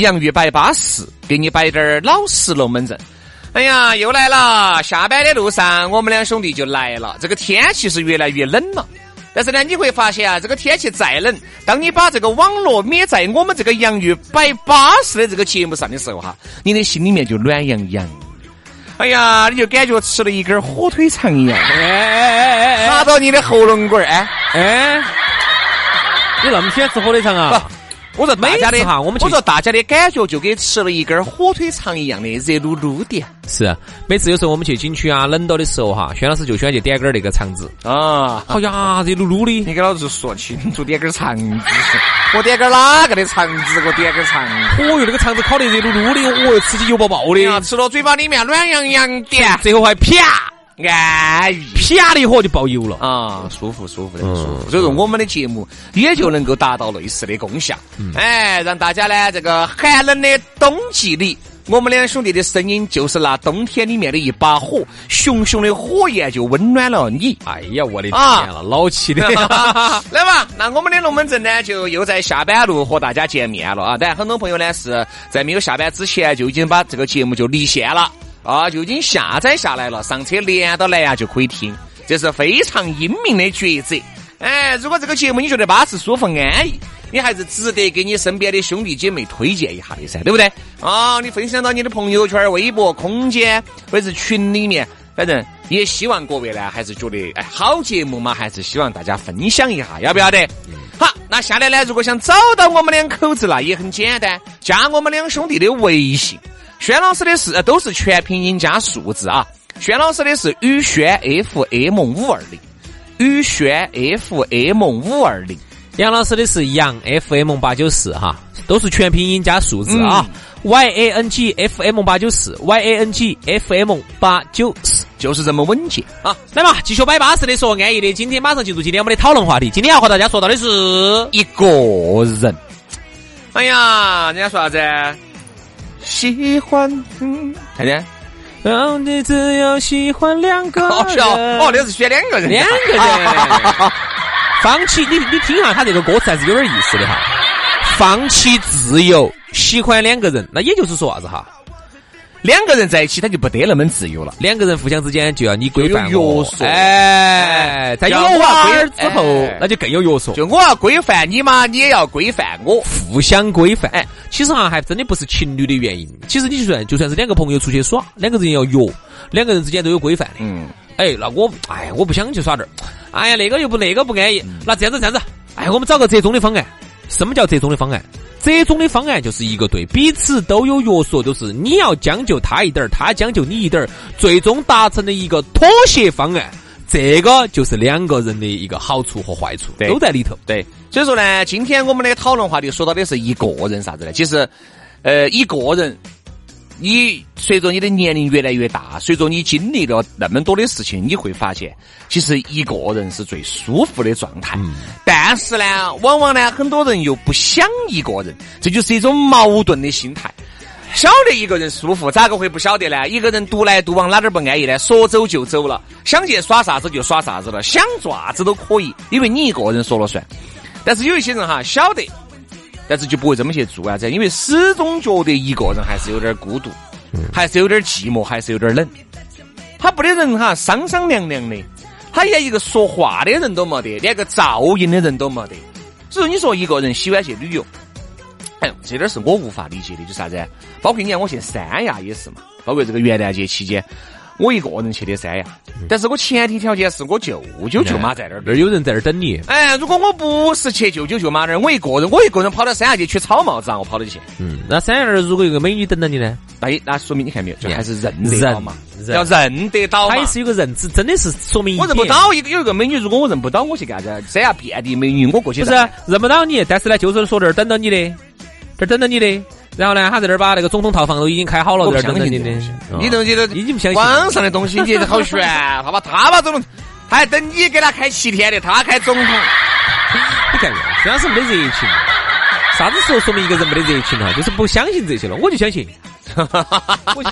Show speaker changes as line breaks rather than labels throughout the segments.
洋芋摆巴适，给你摆点儿老实龙门阵。哎呀，又来了！下班的路上，我们两兄弟就来了。这个天气是越来越冷了，但是呢，你会发现啊，这个天气再冷，当你把这个网络灭在我们这个洋芋摆巴适的这个节目上的时候哈，你的心里面就暖洋洋。哎呀，你就感觉吃了一根火腿肠一样，卡到你的喉咙管儿，哎
哎，你那么喜欢吃火腿肠啊？
我说大家的
哈，我们
我说大家的感觉就跟吃了一根火腿肠一样的热噜噜的。
是，每次有时候我们去景区啊，冷到的时候哈，轩老师就喜欢去点根那个肠子
啊。
好呀，热噜噜的。
你给老子说清楚，点根肠子。我点根哪个的肠子？我点根肠。
哦哟，那个肠子烤的热噜噜的，哦哟，吃起油爆爆的，
吃到嘴巴里面暖洋洋的，
最后还啪。
安逸，
啪的一火就爆油了
啊，舒服舒服的舒服。所以说我们的节目也就能够达到类似的功效，哎，让大家呢这个寒冷的冬季里，我们两兄弟的声音就是那冬天里面的一把火，熊熊的火焰就温暖了你。
哎呀，我的天了，老气的。
来吧，那我们的龙门阵呢，就又在下班路和大家见面了啊！但很多朋友呢是在没有下班之前就已经把这个节目就离线了。啊，就已经下载下来了，上车连到蓝牙就可以听，这是非常英明的抉择。哎，如果这个节目你觉得巴适、舒服、安逸，你还是值得给你身边的兄弟姐妹推荐一下的噻，对不对？啊，你分享到你的朋友圈、微博、空间或者是群里面，反正也希望各位呢，还是觉得哎，好节目嘛，还是希望大家分享一下，要不要得？好，那下来呢，如果想找到我们两口子那，也很简单，加我们两兄弟的微信。轩老师的是都是全拼音加数字啊！轩老师的是宇轩 FM 五二零，宇轩 FM 五二零。
杨老师的是杨 FM 八九四哈，都是全拼音加数字啊！Y A N G F M 八九四，Y A N G F M 八九四，
就是这么稳健啊！
来嘛，继续摆巴适的说安逸的。今天马上进入今天我们的讨论话题。今天要和大家说到的是
一个人。哎呀，人家说啥子？喜欢，看见？
让你只有喜欢两个 人。
哦，那是选两个人，
两个人。放弃你，你听下他这个歌词还是有点意思的哈。放弃自由，喜欢两个人，那也就是说啥子哈？
两个人在一起，他就不得那么自由了。
两个人互相之间就要你规范
我，约束。
哎，在有娃儿之后，那就更有约束。
就我要规范你嘛，你也要规范我，
互相规范。哎，其实哈，还真的不是情侣的原因。其实你就算就算是两个朋友出去耍，两个人要约，两个人之间都有规范的。嗯。哎，那我哎，我不想去耍这儿。哎呀，那个又不那个不安逸。那这样子这样子，哎，我们找个折中的方案。什么叫折中的方案？折中的方案就是一个对彼此都有约束，就是你要将就他一点儿，他将就你一点儿，最终达成的一个妥协方案。这个就是两个人的一个好处和坏处都在里头。
对，所以说呢，今天我们的讨论话题说到的是一个人啥子呢？其实，呃，一个人。你随着你的年龄越来越大，随着你经历了那么多的事情，你会发现，其实一个人是最舒服的状态。但但是呢，往往呢，很多人又不想一个人，这就是一种矛盾的心态。晓得一个人舒服，咋个会不晓得呢？一个人独来独往，哪点不安逸呢？说走就走了，想去耍啥子就耍啥子了，想做啥子都可以，因为你一个人说了算。但是有一些人哈，晓得。但是就不会这么去做啊！这因为始终觉得一个人还是有点孤独，还是有点寂寞，还是有点冷。他不得人哈，商商量量的，他连一个说话的人都没得，连个噪音的人都没得。所以你说一个人喜欢去旅游，哎，这点是我无法理解的，就啥子？包括你看我去三亚也是嘛，包括这个元旦节期间。我一个人去的三亚，但是我前提条件是我舅舅舅妈在那儿，
那儿有人在那儿等你。
哎，如果我不是去舅舅舅妈那儿，我一个人，我一个人跑到三亚去取草帽子，我跑得去。
嗯，那三亚那儿如果有个美女等着你呢？
那那说明你看没有，就还是认得到嘛，要认得到。
还是有个认知，真的是说明
我认不到一个有一个美女，如果我认不到，我去干啥子？三亚遍地美女，我过去
不是认不到你，但是呢，就是说这儿等到你的，这儿等到你的。然后呢，他在这儿把那个总统套房都已经开好了，在这儿等着你的。
你东西都
已经不相信
网上的东西，你好悬，他把他把总统，还等你给他开七天的，他开总统。
你看没有？虽然是没得热情，啥子时候说明一个人没得热情了？就是不相信这些了。我就相信。
我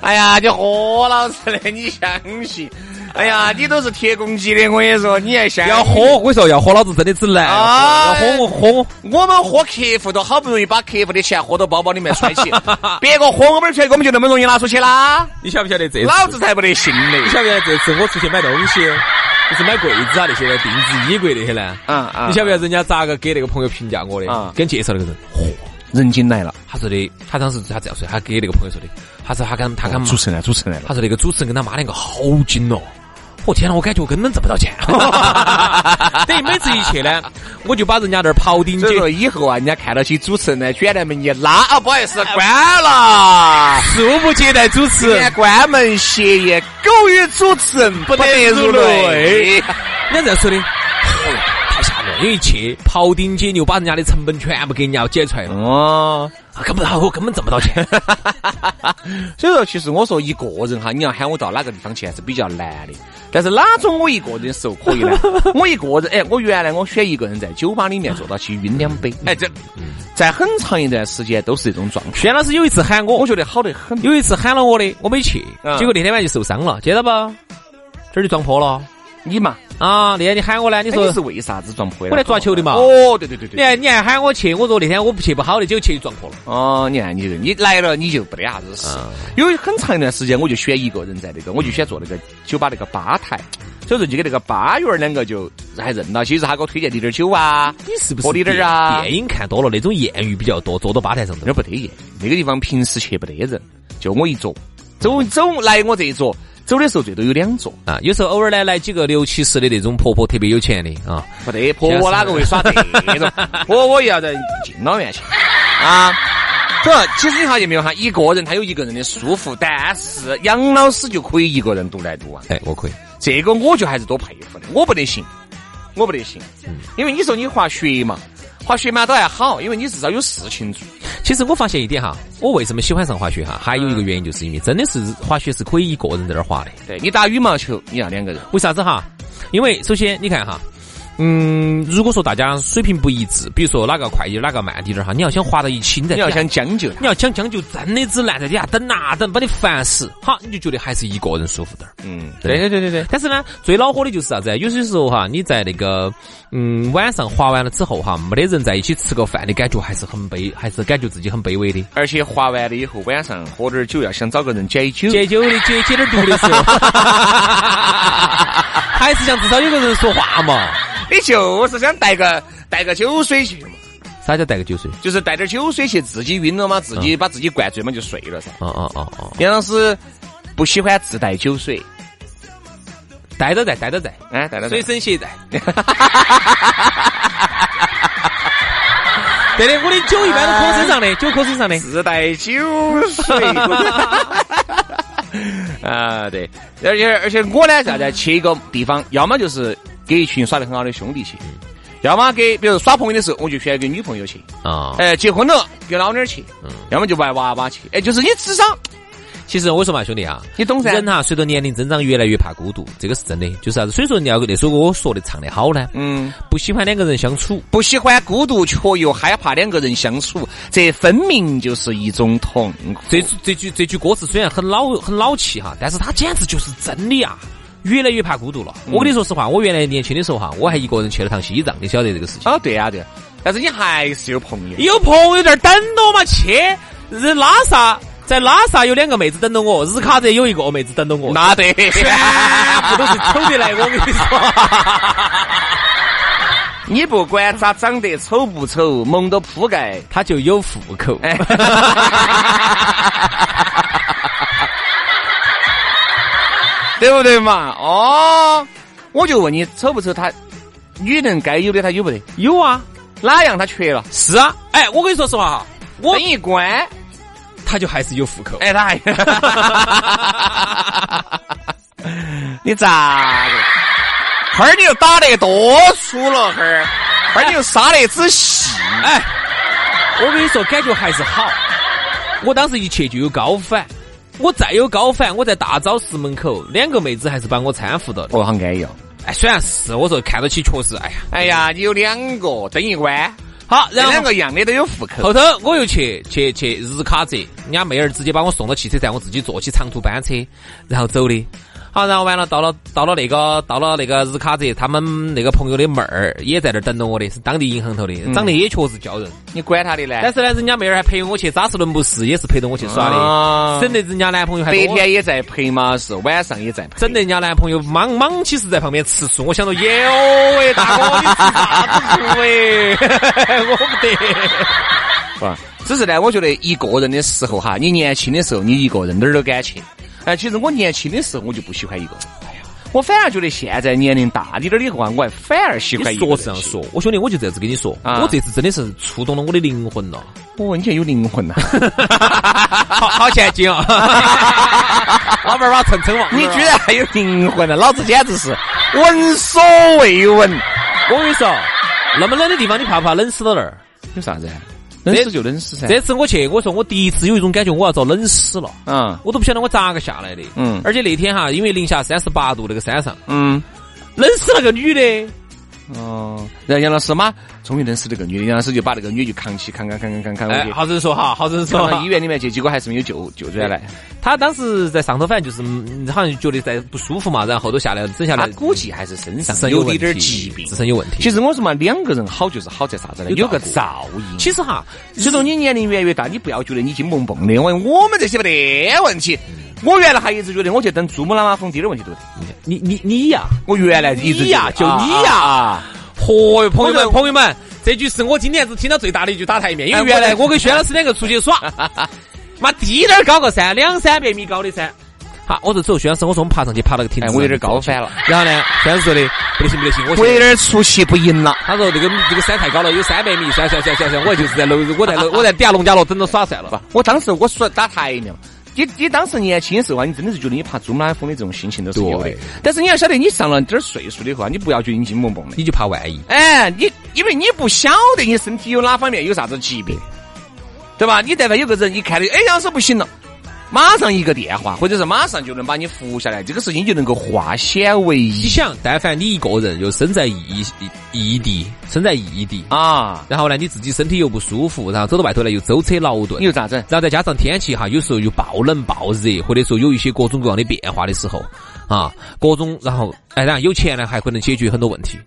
哎呀，你何老师的？你相信？哎呀，你都是铁公鸡的，我跟你说，你还想
要喝？我跟你说，要喝老子真的只难。要喝我喝我，
我们喝客户都好不容易把客户的钱喝到包包里面揣起，别个喝我们的钱，我们就那么容易拿出去啦？
你晓不晓得这？
老子才不得信呢！
你晓不晓得这次我出去买东西，就是买柜子啊那些定制衣柜那些呢？啊啊！你晓不晓得人家咋个给那个朋友评价我的？啊，给介绍那个人，嚯，
人精来了。
他说的，他当时他这样说，他给那个朋友说的，他说他跟他跟
主持人来，主持人来了。
他说那个主持人跟他妈两个好精哦。我天呐，我感觉我根本挣不到钱。等于每次一去呢，我就把人家那儿庖丁解。
以后啊，人家看到起主持人呢，卷帘门一拉啊，不好意思，关了，
恕不接待主持人，
关门歇业，狗与主持人不得入内。
人家这样说的。太吓人，因为一去庖丁解牛，把人家的成本全部给人家解出来了。哦，根本我根本挣不到钱。
所以说，其实我说一个人哈，你要喊我到哪个地方去还是比较难的。但是哪种我一个人的时候可以呢？我一个人，哎，我原来我选一个人在酒吧里面坐到去晕两杯，哎，这在很长一段时间都是这种状态。
轩老师有一次喊我，
我觉得好得很。
有一次喊了我的，我没去，结果那天晚上就受伤了，接到不？这儿就撞破了。
你嘛
啊，那天你喊我呢？你说
是为啥子撞破的？
我来抓球的嘛。
哦，对对对对。
你看你还喊我去？我说那天我不去不好的，结果去撞破了。
哦，你看你你来了你就不得啥子事。有很长一段时间我就选一个人在那个，我就选坐那个酒吧那个吧台，所以说就跟那个吧员两个就还认到。其实他给我推荐滴点酒啊，
你是不是喝点啊？电影看多了，那种艳遇比较多，坐到吧台上
那不得艳。那个地方平时去不得人，就我一桌，走走来我这一坐。走的时候最多有两座
啊，有时候偶尔呢来几个六七十的那种婆婆特别有钱的啊，
不得婆婆哪个会耍这种？婆婆也要在敬老院去啊。这其实你发现没有哈，一个人他有一个人的舒服，但是杨老师就可以一个人独来独往。
哎，我可以，
这个我就还是多佩服的，我不得行，我不得行，嗯，因为你说你滑雪嘛。滑雪嘛都还好，因为你至少有事情做。
其实我发现一点哈，我为什么喜欢上滑雪哈，还有一个原因就是因为真的是滑雪是可以一个人在那儿滑的。
对你打羽毛球，你要两个人。
为啥子哈？因为首先你看哈。嗯，如果说大家水平不一致，比如说哪个快点，哪个慢点儿哈，你要想滑到一起，
你要想将就，
你要想将就，真的只难在底下等啊等，把你烦死。好，你就觉得还是一个人舒服点儿。
嗯，对对对对对。
但是呢，最恼火的就是啥子？有些时候哈，你在那个嗯晚上滑完了之后哈，没得人在一起吃个饭的感觉，还是很卑，还是感觉自己很卑微的。
而且滑完了以后，晚上喝点酒，要想找个人解酒，
解酒的解解点毒的时候，还是想至少有个人说话嘛。
你就是想带个带个酒水去嘛？
啥叫带个酒水？
就是带点酒水去，自己晕了嘛，自己把自己灌醉嘛，就睡了噻。
哦哦哦哦。
杨老师不喜欢自带酒水，
带着在，带着在，
哎，带着
随身携带。对的，我的酒一般都搁身上的，酒搁身上的，
自带酒水。啊，对，而且而且我呢，现在去一个地方，要么就是。给一群耍得很好的兄弟去，要么给，比如耍朋友的时候，我就选给女朋友去啊。哎，结婚了跟老娘去，要么就玩娃娃去。哎，就是你智商，
其实我说嘛，兄弟啊，
你懂噻。
人哈，随着年龄增长，越来越怕孤独，这个是真的。就是啥子？所以说，你要那首歌说的唱的好呢。嗯。不喜欢两个人相处，
不喜欢孤独，却又害怕两个人相处，这分明就是一种痛苦。
这这句这句歌词虽然很老很老气哈，但是它简直就是真理啊。越来越怕孤独了。我跟你说实话，我原来年轻的时候哈，我还一个人去了趟西藏，你晓得这个事情？
啊，对呀，对。但是你还是有朋友，
有朋友在儿等我嘛？去，日拉萨，在拉萨有两个妹子等着我，日喀则有一个妹子等着我。
那对，
全部都是丑的来，我跟你说。
你不管咋长得丑不丑，蒙着铺盖，
他就有户口。
哎，对不对嘛？哦，我就问你，丑不丑？他女人该有的，他有不得？
有啊，
哪样他缺了？
是啊。哎，我跟你说实话哈，我
灯一关，
他就还是有户口。
哎，他还，你咋个？哈儿你又打得多粗了，哈儿，哈儿你又杀得仔细。
哎，我跟你说，感觉还是好。我当时一去就有高反，我再有高反，我在大昭寺门口，两个妹子还是把我搀扶到的。
哦，好安逸哦。
哎，虽然是我说看到起确实，哎呀，
哎呀，你有两个灯一关，
好，然后
两个一样的都有户口。
后头我又去去去日喀则，人家妹儿直接把我送到汽车站，我自己坐起长途班车，然后走的。好，然后完了，到了到了那个到了那个日喀则，他们那个朋友的妹儿也在那儿等着我的，是当地银行头的，长得也确实叫人。
你管他的呢？
但是呢，人家妹儿还陪我去扎什伦布寺，也是陪着我去耍的，省得人家男朋友还
白天也在陪嘛，是晚上也在陪，
整得人家男朋友莽莽起是在旁边吃醋。我想到，哟喂，大哥，你吃啥子素哎？我不得。
是只是呢，我觉得一个人的时候哈，你年轻的时候，你一个人哪儿都敢去。哎，其实我年轻的时候我就不喜欢一个人。哎呀，我反而觉得现在年龄大一点的话，我还反而喜欢一个人。
说是这样说，我兄弟，我就这样子跟你说，我这次真的是触动了我的灵魂了。
哦，你现在有灵魂呐，
好好前进啊！老板儿把蹭蹭了，
你居然还有灵魂呢，老子简直是闻所未闻。
我跟你说，那么冷的地方，你怕不怕冷死到那儿？
有啥子？冷死就冷死噻！
这次我去，我说我第一次有一种感觉，我要遭冷死了。嗯，我都不晓得我咋个下来的。嗯，而且那天哈，因为零下三十八度那个山上，嗯，冷死了个女的。
哦，然后杨老师嘛，终于认识这个女的，杨老师就把那个女就扛起，扛扛扛扛扛扛
过去。好生说哈，好生说。
到医院里面去，结果还是没有救救出来。
他当时在上头，反正就是好像觉得在不舒服嘛，然后后头下来整下来。
估计还是身上有点点疾病，
自身有问题。
其实我说嘛，两个人好就是好在啥子呢？有个照应。
其实哈，
随着你年龄越来越大，你不要觉得你金蹦蹦的，因为我们这些没得问题。我原来还一直觉得，我去登珠穆朗玛峰，一点问题都没
得。你你你呀，
我原来一直
呀，就你呀。嚯哟，朋友们，朋友们，这句是我今年子听到最大的一句打台面，因为原来我跟薛老师两个出去耍，妈低点儿高个山，两三百米高的山。好，我就走，薛老师，我说我们爬上去，爬那个亭子，
我有点高反了。
然后呢，薛老师说的不得行不得行，
我有点出气不赢了。
他说这个这个山太高了，有三百米，算算算算算，我就是在楼，我在楼，我在底下农家乐等着耍算了。
不，我当时我说打台面。你你当时年轻的时候啊，你真的是觉得你怕珠穆朗玛峰的这种心情都是有的。但是你要晓得，你上了点岁数的话，你不要觉得你惊蹦蹦的，
你就怕万一。
哎，你因为你不晓得你身体有哪方面有啥子疾病，对吧？你但凡有个人一看你，哎，要是不行了。马上一个电话，或者是马上就能把你扶下来，这个事情就能够化险为夷。
你想，但凡你一个人又身在异异地，身在异地啊，然后呢，你自己身体又不舒服，然后走到外头来又舟车劳顿，
你又咋整？
然后再加上天气哈，有时候又暴冷暴热，或者说有一些各种各样的变化的时候啊，各种，然后哎，然后有钱呢，还可能解决很多问题。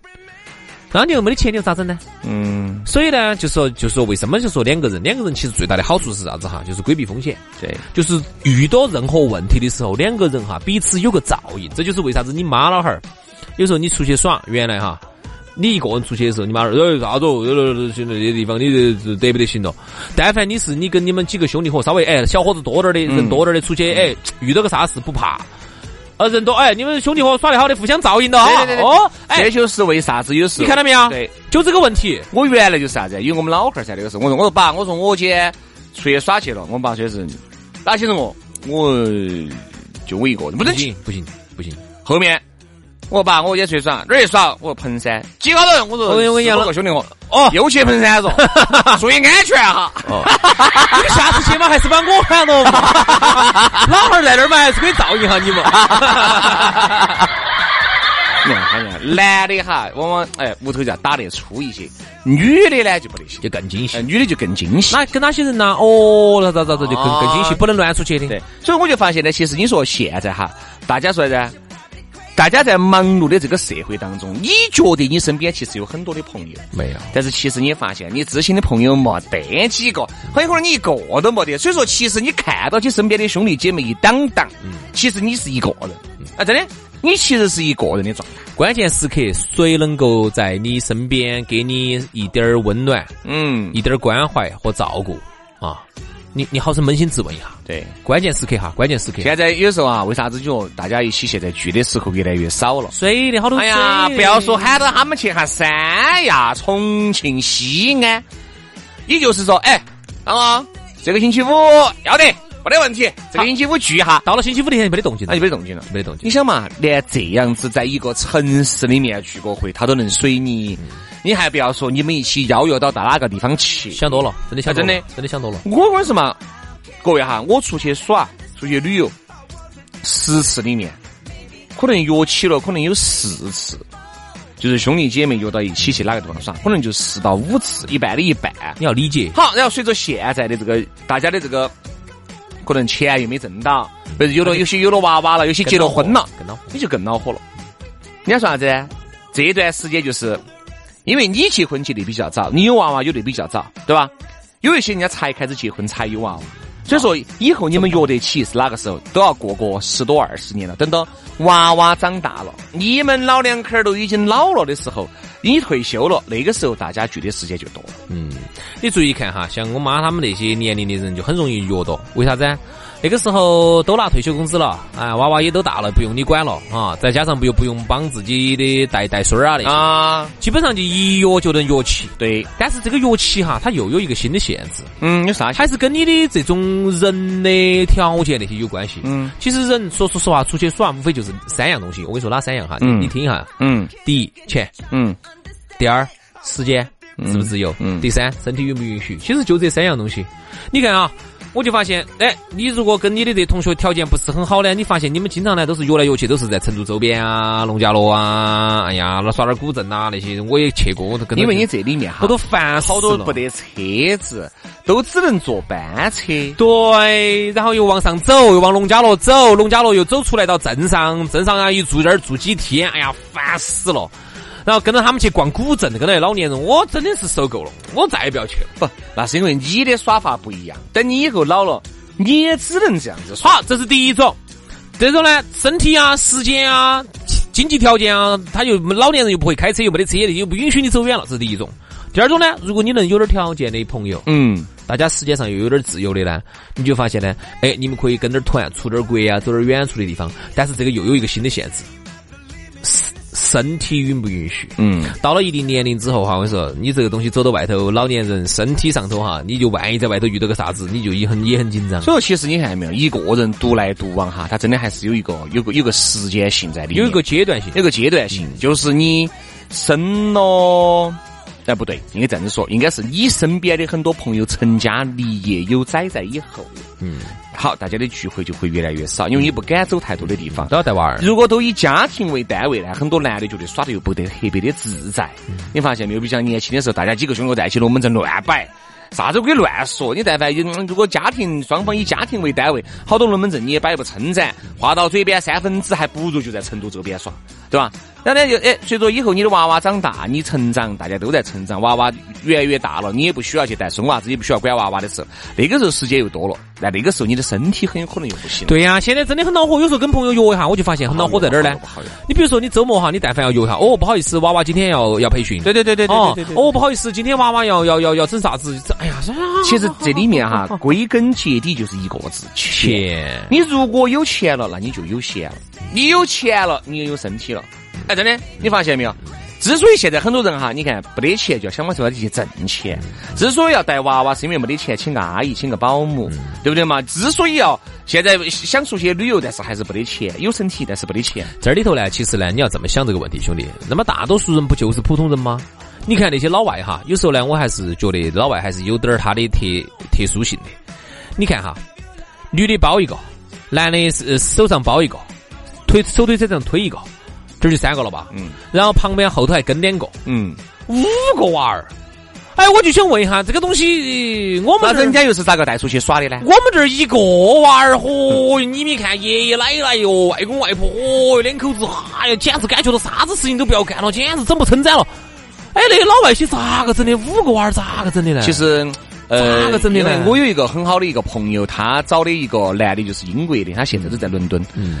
那你又没得钱，你又咋整呢？嗯，所以呢，就说就说为什么就说两个人，两个人其实最大的好处是啥子哈？就是规避风险。
对，
就是遇到任何问题的时候，两个人哈彼此有个照应。这就是为啥子你妈老汉儿有时候你出去耍，原来哈你一个人出去的时候，你妈儿哎啥子哦，现在这些地方你这得不得行了？但凡你是你跟你们几个兄弟伙稍微哎小伙子多点儿的人多点儿的出去哎，遇到个啥事不怕。呃，人多哎，你们兄弟伙耍得好的，互相照应的
哈。哦，这就是为啥子有时
你看到没有？
对，
就这个问题。
我原来就是啥子？因为我们老汉儿噻那个时候，我说我说爸，我说我今天出去耍去了。我们爸说是哪些人哦，我就我一个人，
不行不行不行。
后面。我爸，我也出去耍，哪儿去耍？我说彭山，几个人？我说我我养了个兄弟伙，哦，又去彭山了，注意安全哈。
哦你下次去嘛，还是把我喊了嘛。老汉儿在那儿嘛，还是可以照应下你们。
你看，男的哈，往往哎屋头就要打得粗一些，女的呢就不得行，
就更精细，
女的就更精细。
那跟哪些人呢？哦，那咋咋咋就更更精细，不能乱出去的。
对，所以我就发现呢，其实你说现在哈，大家说的。大家在忙碌的这个社会当中，你觉得你身边其实有很多的朋友
没有？
但是其实你发现，你知心的朋友没得几个，很可能你一个都没得。所以说，其实你看到你身边的兄弟姐妹一当当，其实你是一个人啊！真的，你其实是一个人的状态。
关键时刻，谁能够在你身边给你一点儿温暖，
嗯，
一点儿关怀和照顾啊？你你好生扪心自问一下。
对，
关键时刻哈，关键时刻。
现在有时候啊，为啥子就大家一起现在聚的时候越来越少了？
水的好多。
哎呀，不要说喊到他们去哈三亚、重庆、西安，也就是说，哎，老公，这个星期五要得。没得问题，这个星期五聚一下，
到了星期五那天没得动静，
那就没得动静了，
没得动静。
你想嘛，连这样子在一个城市里面聚个会，他都能随你，你还不要说你们一起邀约到到哪个地方去？
想多了，真的想
真的
真的想多了。
我跟你说嘛，各位哈，我出去耍、出去旅游，十次里面可能约起了，可能有四次，就是兄弟姐妹约到一起去哪个地方耍，可能就四到五次，一半的一半。
你要理解。
好，然后随着现在的这个大家的这个。可能钱又没挣到，或者有了有些有了娃娃了，有些结了婚了，更恼你就更恼火了。你要说啥子？这段时间就是因为你结婚结的比较早，你有娃娃有的比较早，对吧？有一些人家才开始结婚才有娃娃，所以说以后你们约得起是哪个时候？都要过个十多二十年了。等到娃娃长大了，你们老两口都已经老了的时候，你退休了，那个时候大家聚的时间就多了。
嗯。你注意看哈，像我妈他们那些年龄的人就很容易约到，为啥子？那个时候都拿退休工资了，啊，娃娃也都大了，不用你管了啊，再加上不又不用帮自己的带带孙儿啊那些啊，基本上就一约就能约起。
对，
但是这个约起哈，它又有一个新的限制。
嗯，有啥？
还是跟你的这种人的条件那些有关系。嗯，其实人说说实话，出去耍无非就是三样东西。我跟你说哪三样哈？嗯，你听一下。嗯，第一钱。嗯，第二时间。是不是自由？嗯。第三，身体允不允许？其实就这三样东西。你看啊，我就发现，哎，你如果跟你的这同学条件不是很好呢，你发现你们经常呢都是约来约去，都是在成都周边啊、农家乐啊，哎呀，那耍点古镇啊那些，我也去过，我都跟。
因为你这里面哈，
我都烦
好多不得车子，都只能坐班车。
对，然后又往上走，又往农家乐走，农家乐又走出来到镇上，镇上啊一住这儿住几天，哎呀，烦死了。然后跟着他们去逛古镇，跟那老年人，我真的是受够了，我再也不要去了。
不，那是因为你的耍法不一样。等你以后老了，你也只能这样子耍。
好，这是第一种。这种呢，身体啊、时间啊、经济条件啊，他又老年人又不会开车，又没得车，又不允许你走远了，这是第一种。第二种呢，如果你能有点条件的朋友，嗯，大家时间上又有点自由的呢，你就发现呢，哎，你们可以跟点团，出点国啊，走点远处的地方。但是这个又有一个新的限制。身体允不允许？嗯，到了一定年龄之后哈，我跟你说，你这个东西走到外头，老年人身体上头哈，你就万一在外头遇到个啥子，你就也很也很紧张。
所以说，其实你看到没有，一个人独来独往哈，他真的还是有一个有个有个时间性在里面，
有一个阶段性，
有个阶段性，就是你生了。哎，不对，应该这样子说，应该是你身边的很多朋友成家立业有崽在以后，嗯，好，大家的聚会就会越来越少，因为你不敢走太多的地方，
都要带娃儿。
如果都以家庭为单位呢，很多男的觉得耍的又不得特别的自在。你发现没有？比如像年轻的时候，大家几个兄弟在一起，龙门阵乱摆。啥子可以乱说？你但凡有如果家庭双方以家庭为单位，好多龙门阵你也摆不撑展，话到嘴边三分之还不如就在成都周边耍，对吧？然后呢，就哎，随着以后你的娃娃长大，你成长，大家都在成长，娃娃越来越大了，你也不需要去带孙娃子，也不需要管娃娃的时候，那个时候时间又多了，那那个时候你的身体很有可能又不行。
对呀，现在真的很恼火，有时候跟朋友约一下，我就发现很恼火在哪儿呢？你比如说你周末哈，你但凡要约一下，哦，不好意思，娃娃今天要要培训。
对对对对对对对。
哦，不好意思，今天娃娃要要要要整啥子？哎呀，
其实这里面哈，归根结底就是一个字：钱。你如果有钱了，那你就有闲了；你有钱了，你也有身体了。哎，真的，你发现没有？之所以现在很多人哈，你看没得钱，就要想方设法的去挣钱。之所以要带娃娃，是因为没得钱请个阿姨，请个保姆，对不对嘛？之所以要现在想出去旅游，但是还是没得钱，有身体但是没得钱。
这里头呢，其实呢，你要这么想这个问题，兄弟。那么大多数人不就是普通人吗？你看那些老外哈，有时候呢，我还是觉得老外还是有点儿他的特特殊性的。你看哈，女的包一个，男的是手上包一个，推手推车上推一个。这就三个了吧？嗯，然后旁边后头还跟两个，嗯，五个娃儿。哎，我就想问一下，这个东西我们
那人家又是咋个带出去耍的呢？
我们这儿一个娃儿，嚯，你们看爷爷奶奶哟，外公外婆，嚯，两口子，哎呀，简直感觉到啥子事情都不要干了，简直整不撑展了。哎，那些老外些咋个整的？五个娃儿咋个整的呢？
其实，
呃，咋个整的呢？
我有一个很好的一个朋友，他找的一个男的，就是英国的，他现在都在伦敦。嗯。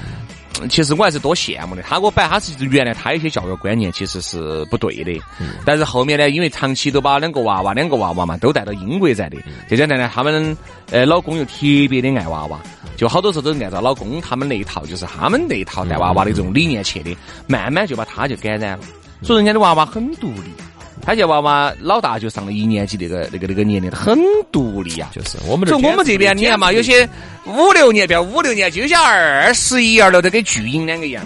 其实我还是多羡慕的。他给我摆，他是原来他有些教育观念其实是不对的，但是后面呢，因为长期都把两个娃娃、两个娃娃嘛都带到英国在的，再加上呢，他们呃老公又特别的爱娃娃，就好多时候都是按照老公他们那一套，就是他们那一套带娃娃的这种理念去的，慢慢就把他就感染了。所以人家的娃娃很独立。他家娃娃老大就上了一年级，那个那个那个年龄很独立啊。
就是我们这，
就我们这边你看嘛，有些五六年不要五六年就像二十一二了，都跟巨婴两个一样，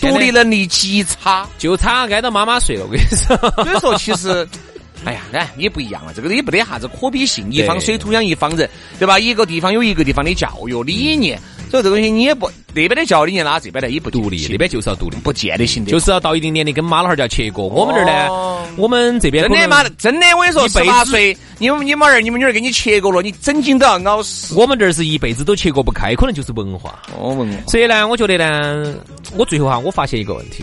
独立能力极差，
就差挨到妈妈睡了。我跟你说，
所以说其实，哎呀，哎，也不一样了，这个也不得啥子可比性，一方水土养一方人，对吧？一个地方有一个地方的教育理念。所以这个东西你也不那边的教理念啦，这边的也不
独立，那边就是要独立，
不见得行的，
就是要到一定年龄跟妈老汉儿就要切割。我们这儿呢，我们这边
真的妈真的，我跟你说，十八岁，你们你们儿、你们女儿给你切割了，你整经都要熬死。
我们这儿是一辈子都切割不开，可能就是文化。
哦，文化。
所以呢，我觉得呢，我最后哈，我发现一个问题，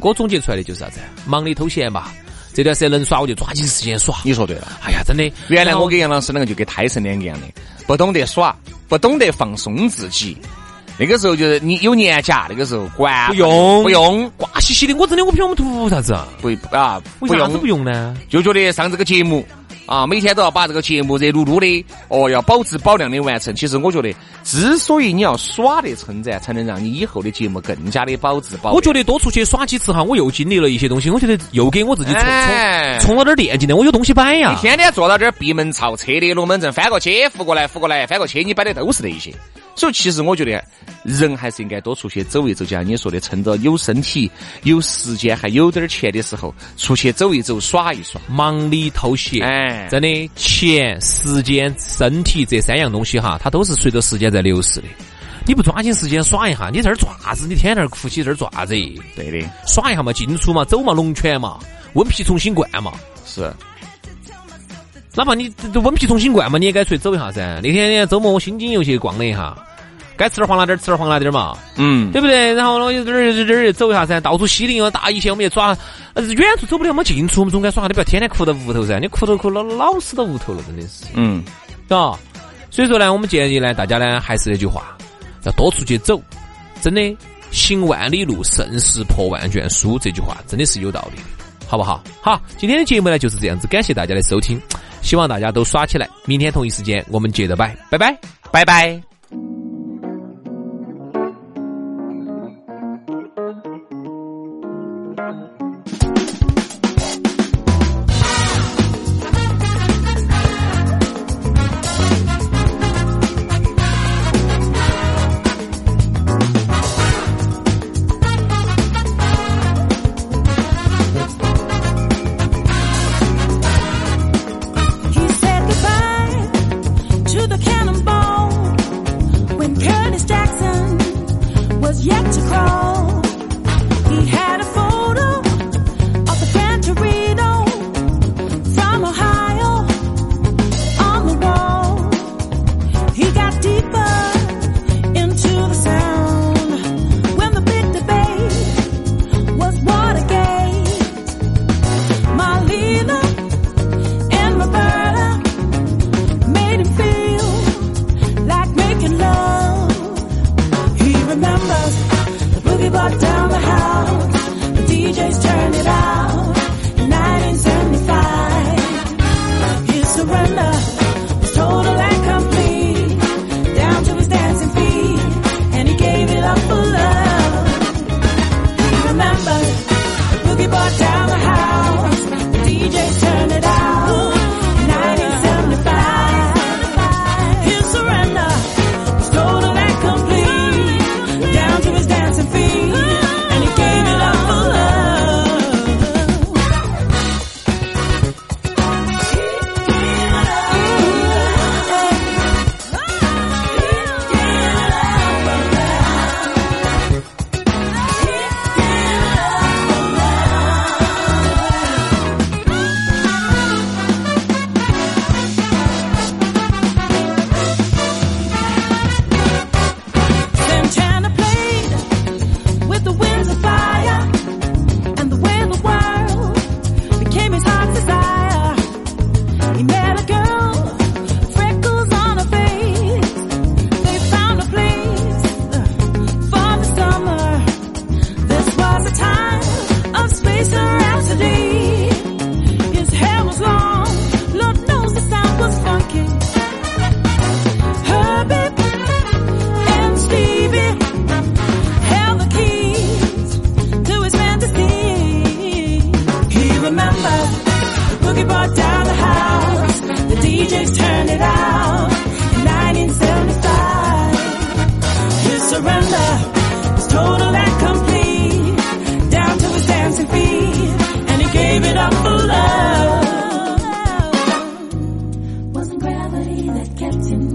我总结出来的就是啥子？忙里偷闲吧。这段时间能耍，我就抓紧时间耍。
你说对了。
哎呀，真的，
原来我跟杨老师两个就跟胎神两个样的，不懂得耍，不懂得放松自己。那个时候就是你有年假，那个时候管
不用
不用
瓜兮兮的。我真的我不晓得我们图啥子啊？
不啊，
为啥子不用呢？
就觉得上这个节目啊，每天都要把这个节目热噜噜的哦，要保质保量的完成。其实我觉得，之所以你要耍得称赞，才能让你以后的节目更加的保质保。
我觉得多出去耍几次哈，我又经历了一些东西，我觉得又给我自己充充充了点电进来，我有东西摆呀。
你天天坐到这儿闭门造车的龙门阵，翻过去扶过来扶过来翻过去，你摆的都是那些。所以，其实我觉得人还是应该多出去走一走，就像你说的，趁着有身体、有时间、还有点钱的时候，出去走一走、耍一耍，
忙里偷闲。哎，真的，钱、时间、身体这三样东西哈，它都是随着时间在流逝的。你不抓紧时间耍一下，你在这儿做啥子，你天天哭起这儿做啥子。
对的，
耍一下嘛，进出嘛，走嘛，龙泉嘛，温皮重新灌嘛。
是。
哪怕你温皮重新灌嘛，你也该出去走一下噻。那天周末我心经又去逛了一下，该吃点黄辣点吃点黄辣点嘛，嗯，对不对？然后呢，又这儿这儿走一下噻，到处西陵啊大一些，我们也耍。远处走不了，我们近处我们总该耍。你不要天天哭到屋头噻，你哭着哭老老死到屋头了，真的是。嗯，是吧？所以说呢，我们建议呢，大家呢还是那句话，要多出去走。真的，行万里路，胜似破万卷书。这句话真的是有道理，好不好？好，今天的节目呢就是这样子，感谢大家的收听。希望大家都耍起来！明天同一时间我们接着摆，拜拜，
拜拜。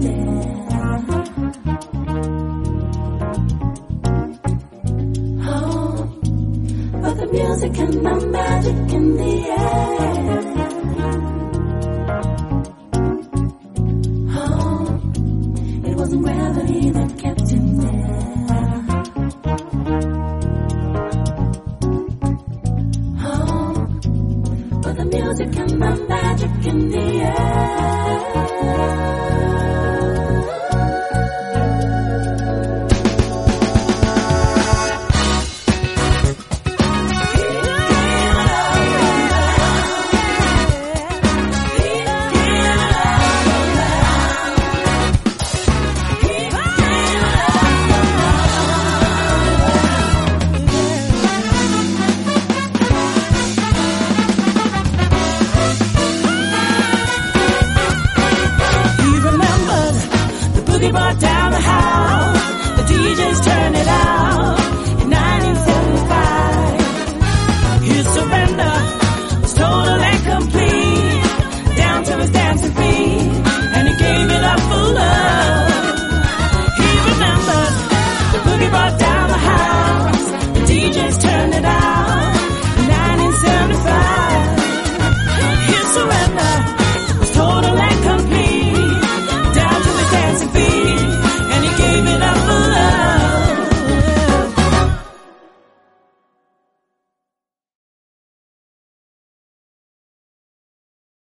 Oh, music and I'm